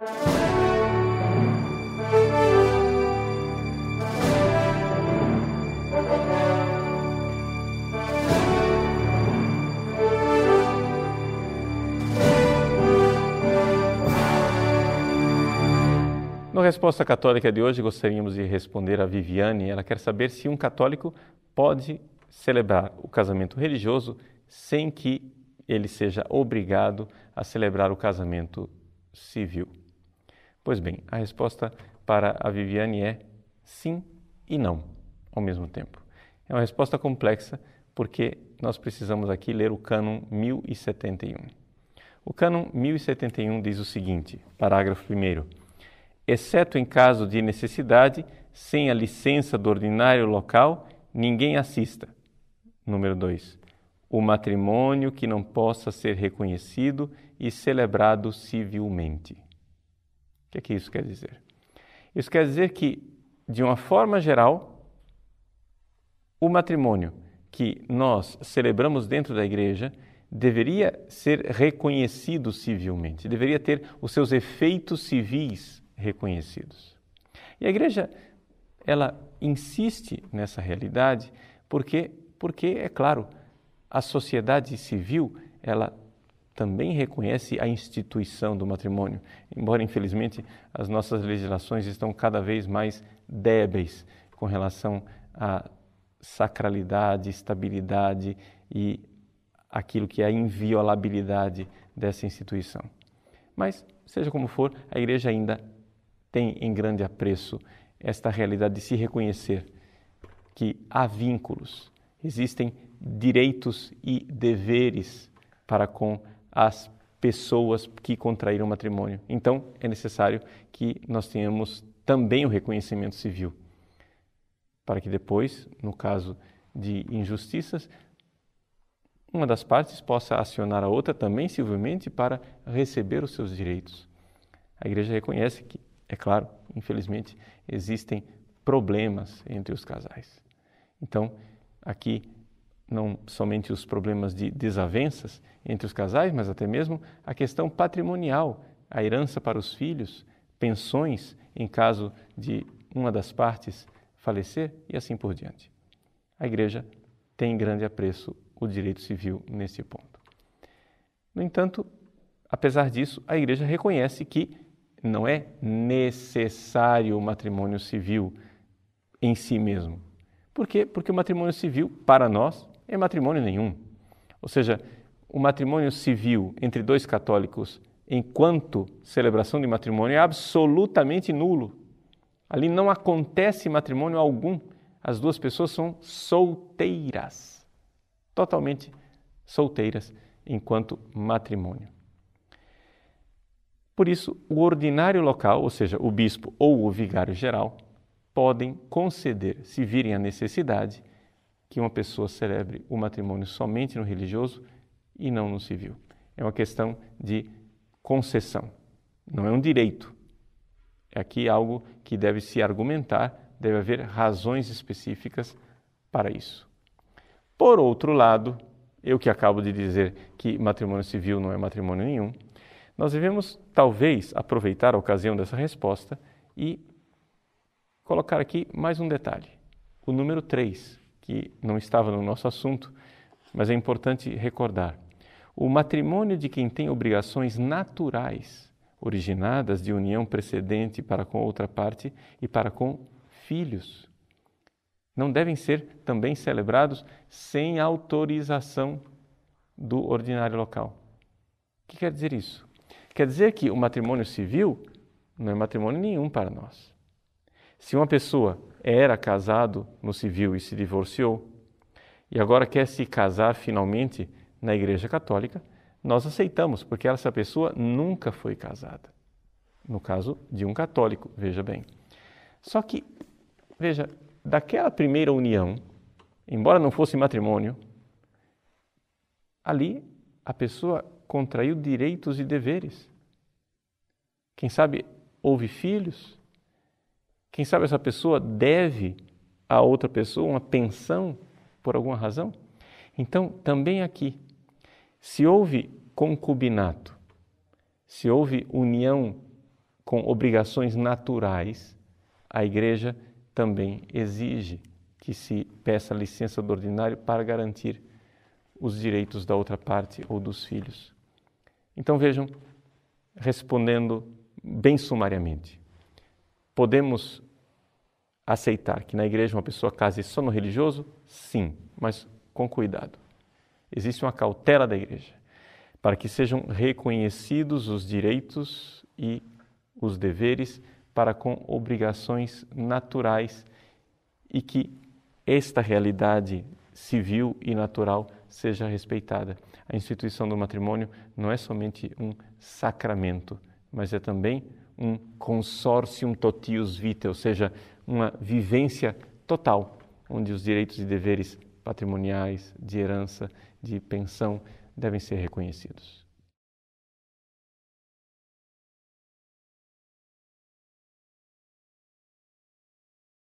No Resposta Católica de hoje, gostaríamos de responder a Viviane. Ela quer saber se um católico pode celebrar o casamento religioso sem que ele seja obrigado a celebrar o casamento civil. Pois bem, a resposta para a Viviane é sim e não ao mesmo tempo. É uma resposta complexa porque nós precisamos aqui ler o cânon 1071. O cânon 1071 diz o seguinte, parágrafo 1 exceto em caso de necessidade, sem a licença do ordinário local, ninguém assista. Número 2. O matrimônio que não possa ser reconhecido e celebrado civilmente. O que é que isso quer dizer? Isso quer dizer que, de uma forma geral, o matrimônio que nós celebramos dentro da igreja deveria ser reconhecido civilmente, deveria ter os seus efeitos civis reconhecidos. E a igreja, ela insiste nessa realidade porque, porque é claro, a sociedade civil, ela também reconhece a instituição do matrimônio, embora infelizmente as nossas legislações estão cada vez mais débeis com relação à sacralidade, estabilidade e aquilo que é a inviolabilidade dessa instituição. Mas, seja como for, a igreja ainda tem em grande apreço esta realidade de se reconhecer que há vínculos, existem direitos e deveres para com as pessoas que contraíram matrimônio. Então, é necessário que nós tenhamos também o reconhecimento civil, para que depois, no caso de injustiças, uma das partes possa acionar a outra também civilmente para receber os seus direitos. A igreja reconhece que é claro, infelizmente, existem problemas entre os casais. Então, aqui, não somente os problemas de desavenças entre os casais, mas até mesmo a questão patrimonial, a herança para os filhos, pensões em caso de uma das partes falecer e assim por diante. A Igreja tem grande apreço o direito civil nesse ponto. No entanto, apesar disso, a Igreja reconhece que não é necessário o matrimônio civil em si mesmo. Por quê? Porque o matrimônio civil, para nós, é matrimônio nenhum. Ou seja, o matrimônio civil entre dois católicos, enquanto celebração de matrimônio, é absolutamente nulo. Ali não acontece matrimônio algum. As duas pessoas são solteiras, totalmente solteiras enquanto matrimônio. Por isso, o ordinário local, ou seja, o bispo ou o vigário geral, podem conceder, se virem a necessidade, que uma pessoa celebre o matrimônio somente no religioso e não no civil. É uma questão de concessão, não é um direito. É aqui algo que deve se argumentar, deve haver razões específicas para isso. Por outro lado, eu que acabo de dizer que matrimônio civil não é matrimônio nenhum, nós devemos, talvez, aproveitar a ocasião dessa resposta e colocar aqui mais um detalhe. O número 3, que não estava no nosso assunto, mas é importante recordar. O matrimônio de quem tem obrigações naturais, originadas de união precedente para com outra parte e para com filhos, não devem ser também celebrados sem autorização do ordinário local. O que quer dizer isso? Quer dizer que o matrimônio civil não é matrimônio nenhum para nós. Se uma pessoa era casado no civil e se divorciou e agora quer se casar finalmente na Igreja Católica, nós aceitamos, porque essa pessoa nunca foi casada. No caso de um católico, veja bem. Só que, veja, daquela primeira união, embora não fosse matrimônio, ali a pessoa contraiu direitos e deveres. Quem sabe houve filhos? Quem sabe essa pessoa deve a outra pessoa uma pensão por alguma razão? Então, também aqui, se houve concubinato, se houve união com obrigações naturais, a Igreja também exige que se peça licença do ordinário para garantir os direitos da outra parte ou dos filhos. Então vejam, respondendo bem sumariamente, podemos aceitar que na igreja uma pessoa case só no religioso? Sim, mas com cuidado. Existe uma cautela da igreja para que sejam reconhecidos os direitos e os deveres para com obrigações naturais e que esta realidade civil e natural seja respeitada. A instituição do matrimônio não é somente um sacramento, mas é também um consortium totius vitae, ou seja, uma vivência total, onde os direitos e deveres patrimoniais, de herança, de pensão devem ser reconhecidos.